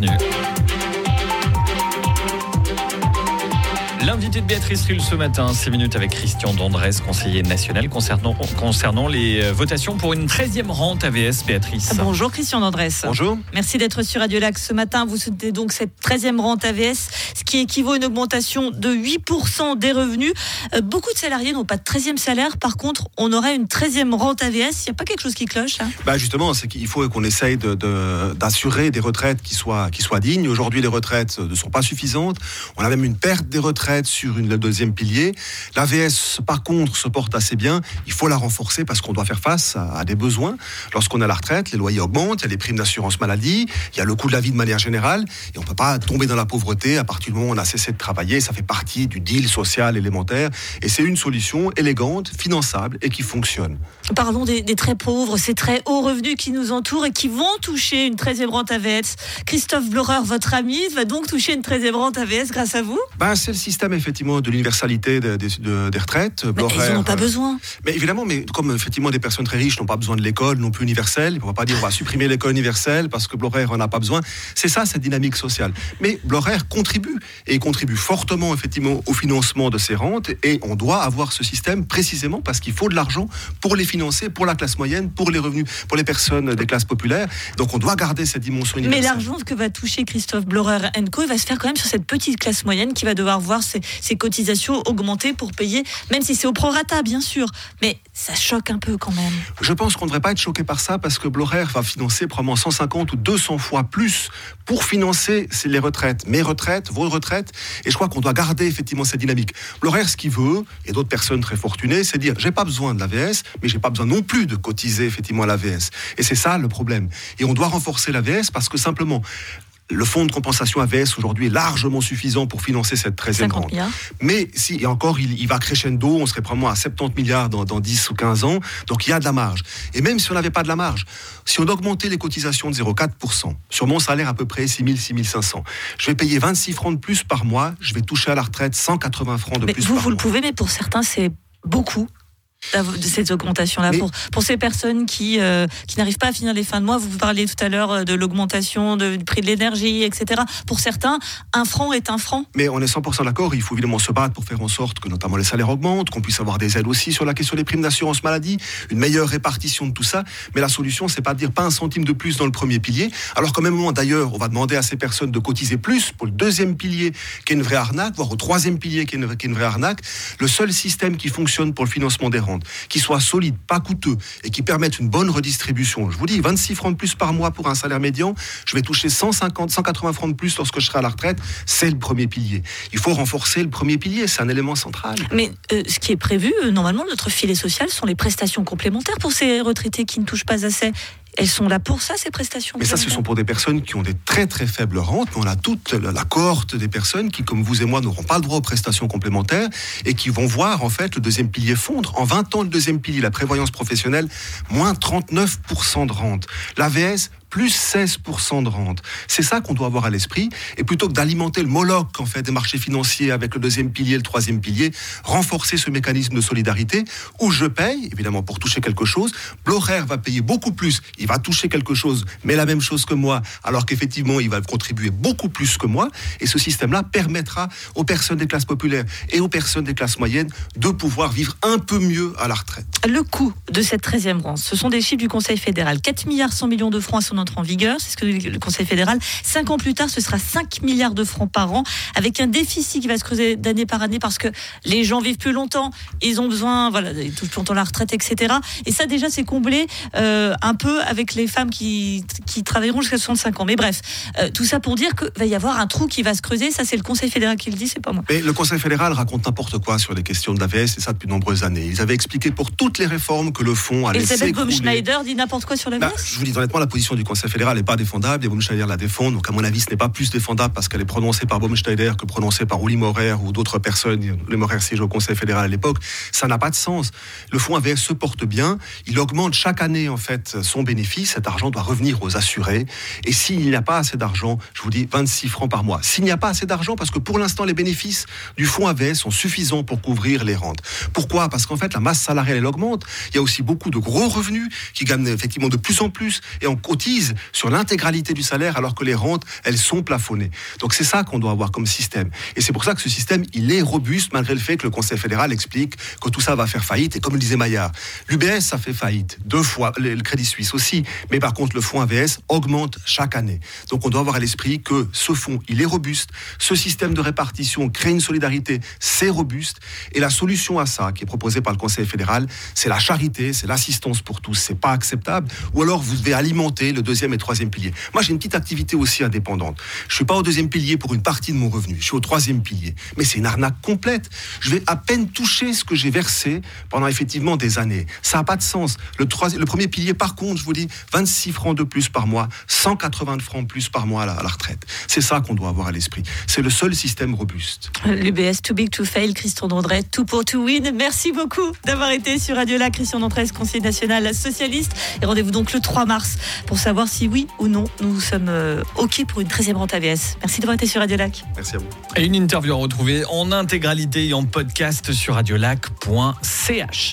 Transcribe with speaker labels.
Speaker 1: bienvenue. Béatrice Rulle ce matin, 6 minutes avec Christian Dandresse, conseiller national concernant, concernant les euh, votations pour une 13e rente AVS, Béatrice.
Speaker 2: Bonjour Christian Dandresse.
Speaker 3: Bonjour.
Speaker 2: Merci d'être sur Radio Lac ce matin. Vous souhaitez donc cette 13e rente AVS, ce qui équivaut à une augmentation de 8% des revenus. Euh, beaucoup de salariés n'ont pas de 13e salaire. Par contre, on aurait une 13e rente AVS. Il n'y a pas quelque chose qui cloche là
Speaker 3: bah Justement, c'est qu'il faut qu'on essaye d'assurer de, des retraites qui soient, qui soient dignes. Aujourd'hui, les retraites ne sont pas suffisantes. On a même une perte des retraites sur une, le deuxième pilier. L'AVS, par contre, se porte assez bien. Il faut la renforcer parce qu'on doit faire face à, des besoins. Lorsqu'on a la retraite, les loyers augmentent, il y a les primes d'assurance maladie, il y a le coût de la vie de manière générale, et on ne peut pas tomber dans la pauvreté à partir du moment où on a cessé de travailler. Ça fait partie du deal social élémentaire, et c'est une solution élégante, finançable et qui fonctionne.
Speaker 2: Parlons des, très pauvres, ces très hauts revenus qui nous entourent et qui vont toucher une 13e rente AVS. Christophe Bloreur, votre ami, va donc toucher une 13e rente AVS grâce à vous?
Speaker 3: Ben, C'est le système effectivement de l'universalité des, retraites.
Speaker 2: Mais ils n'ont pas besoin.
Speaker 3: Mais évidemment, mais comme effectivement des personnes très riches n'ont pas besoin de l'école non plus universelle, on ne va pas dire on va supprimer l'école universelle parce que Blorer en a pas besoin. C'est ça cette dynamique sociale. Mais Blorer contribue et contribue fortement effectivement au financement de ces rentes et on doit avoir ce système précisément parce qu'il faut de l'argent pour les financer, pour la classe moyenne, pour les revenus, pour les personnes des classes populaires. Donc on doit garder cette dimension universelle.
Speaker 2: Mais l'argent que va toucher Christophe Blorer Co, il va se faire quand même sur cette petite classe moyenne qui va devoir voir ses, ses cotisations augmenter pour payer, même si c'est au prorata, bien sûr. Mais ça choque un peu quand même.
Speaker 3: Je pense qu'on ne devrait pas être choqué par ça parce que Blorer va financer probablement 150 ou 200 fois plus pour financer les retraites, mes retraites, vos retraites. Et je crois qu'on doit garder effectivement cette dynamique. Blorer, ce qu'il veut, et d'autres personnes très fortunées, c'est dire j'ai pas besoin de l'AVS, mais j'ai pas besoin non plus de cotiser effectivement à l'AVS. Et c'est ça le problème. Et on doit renforcer l'AVS parce que simplement, le fonds de compensation AVS aujourd'hui est largement suffisant pour financer cette 13e rente. Mais si, et encore, il, va crescendo, on serait probablement à 70 milliards dans, 10 ou 15 ans, donc il y a de la marge. Et même si on n'avait pas de la marge, si on augmentait les cotisations de 0,4%, sur mon salaire à peu près 6 000, 6 500, je vais payer 26 francs de plus par mois, je vais toucher à la retraite 180 francs de plus
Speaker 2: vous,
Speaker 3: par
Speaker 2: vous le pouvez, mais pour certains, c'est beaucoup de cette augmentation-là pour, pour ces personnes qui, euh, qui n'arrivent pas à finir les fins de mois. Vous parliez tout à l'heure euh, de l'augmentation du prix de l'énergie, etc. Pour certains, un franc est un franc.
Speaker 3: Mais on est 100% d'accord. Il faut évidemment se battre pour faire en sorte que notamment les salaires augmentent, qu'on puisse avoir des aides aussi sur la question des primes d'assurance maladie, une meilleure répartition de tout ça. Mais la solution, c'est pas de dire pas un centime de plus dans le premier pilier. Alors qu'au même moment, d'ailleurs, on va demander à ces personnes de cotiser plus pour le deuxième pilier qui est une vraie arnaque, voire au troisième pilier qui est une, qui est une vraie arnaque. Le seul système qui fonctionne pour le financement des rentes qui soit solide, pas coûteux et qui permette une bonne redistribution. Je vous dis, 26 francs de plus par mois pour un salaire médian, je vais toucher 150, 180 francs de plus lorsque je serai à la retraite. C'est le premier pilier. Il faut renforcer le premier pilier, c'est un élément central.
Speaker 2: Mais euh, ce qui est prévu, euh, normalement, notre filet social sont les prestations complémentaires pour ces retraités qui ne touchent pas assez. Elles sont là pour ça, ces prestations
Speaker 3: Mais ça, ce sont pour des personnes qui ont des très très faibles rentes. Mais on a toute la cohorte des personnes qui, comme vous et moi, n'auront pas le droit aux prestations complémentaires et qui vont voir en fait le deuxième pilier fondre. En 20 ans, le deuxième pilier, la prévoyance professionnelle, moins 39% de rente. L'AVS, plus 16% de rente. C'est ça qu'on doit avoir à l'esprit. Et plutôt que d'alimenter le moloch en fait, des marchés financiers avec le deuxième pilier, le troisième pilier, renforcer ce mécanisme de solidarité où je paye, évidemment, pour toucher quelque chose. Blorer va payer beaucoup plus. Il va toucher quelque chose, mais la même chose que moi, alors qu'effectivement, il va contribuer beaucoup plus que moi. Et ce système-là permettra aux personnes des classes populaires et aux personnes des classes moyennes de pouvoir vivre un peu mieux à la retraite.
Speaker 2: Le coût de cette 13e rente, ce sont des chiffres du Conseil fédéral. 4 milliards 100 millions de francs à son entre en vigueur, c'est ce que le Conseil fédéral. Cinq ans plus tard, ce sera 5 milliards de francs par an, avec un déficit qui va se creuser d'année par année parce que les gens vivent plus longtemps, ils ont besoin, voilà, tout plus longtemps la retraite, etc. Et ça, déjà, c'est comblé euh, un peu avec les femmes qui, qui travailleront jusqu'à 65 ans. Mais bref, euh, tout ça pour dire qu'il va y avoir un trou qui va se creuser. Ça, c'est le Conseil fédéral qui le dit, c'est pas moi.
Speaker 3: Mais le Conseil fédéral raconte n'importe quoi sur les questions de l'AVS, et ça depuis de nombreuses années. Ils avaient expliqué pour toutes les réformes que le fonds allait
Speaker 2: Elisabeth Baum-Schneider dit n'importe quoi sur l'AVS bah,
Speaker 3: Je vous dis honnêtement, la position du Conseil fédéral n'est pas défendable et Baumschneider la défend. Donc, à mon avis, ce n'est pas plus défendable parce qu'elle est prononcée par Baumschneider que prononcée par Uli Morer ou d'autres personnes. Uli Morer siège au Conseil fédéral à l'époque. Ça n'a pas de sens. Le fonds AVS se porte bien. Il augmente chaque année, en fait, son bénéfice. Cet argent doit revenir aux assurés. Et s'il n'y a pas assez d'argent, je vous dis 26 francs par mois. S'il n'y a pas assez d'argent, parce que pour l'instant, les bénéfices du fonds AVS sont suffisants pour couvrir les rentes. Pourquoi? Parce qu'en fait, la masse salariale, elle augmente. Il y a aussi beaucoup de gros revenus qui gagnent effectivement de plus en plus et on cotise sur l'intégralité du salaire alors que les rentes, elles sont plafonnées. Donc c'est ça qu'on doit avoir comme système. Et c'est pour ça que ce système, il est robuste malgré le fait que le Conseil fédéral explique que tout ça va faire faillite. Et comme le disait Maillard, l'UBS, ça fait faillite deux fois, le Crédit Suisse aussi. Mais par contre, le fonds AVS augmente chaque année. Donc on doit avoir à l'esprit que ce fonds, il est robuste. Ce système de répartition crée une solidarité, c'est robuste. Et la solution à ça, qui est proposée par le Conseil fédéral, c'est la charité, c'est l'assistance pour tous. C'est pas acceptable. Ou alors vous devez alimenter le deuxième et troisième pilier. Moi, j'ai une petite activité aussi indépendante. Je suis pas au deuxième pilier pour une partie de mon revenu. Je suis au troisième pilier. Mais c'est une arnaque complète. Je vais à peine toucher ce que j'ai versé pendant effectivement des années. Ça n'a pas de sens. Le, le premier pilier, par contre, je vous dis, 26 francs de plus par mois, 180 francs de plus par mois à la, retraite. C'est ça qu'on doit avoir à l'esprit. C'est le seul système robuste.
Speaker 2: L'UBS Too Big to Fail, Christian Dondret, Tout pour To Win. Merci beaucoup d'avoir été sur Radio La. Christian Dondret, conseiller national socialiste. Et rendez-vous donc le 3 mars pour savoir si oui ou non nous sommes euh, OK pour une 13e rente AVS. Merci d'avoir été sur Radio Lac.
Speaker 3: Merci à vous.
Speaker 1: Et une interview à retrouver en intégralité et en podcast sur radiolac.ch.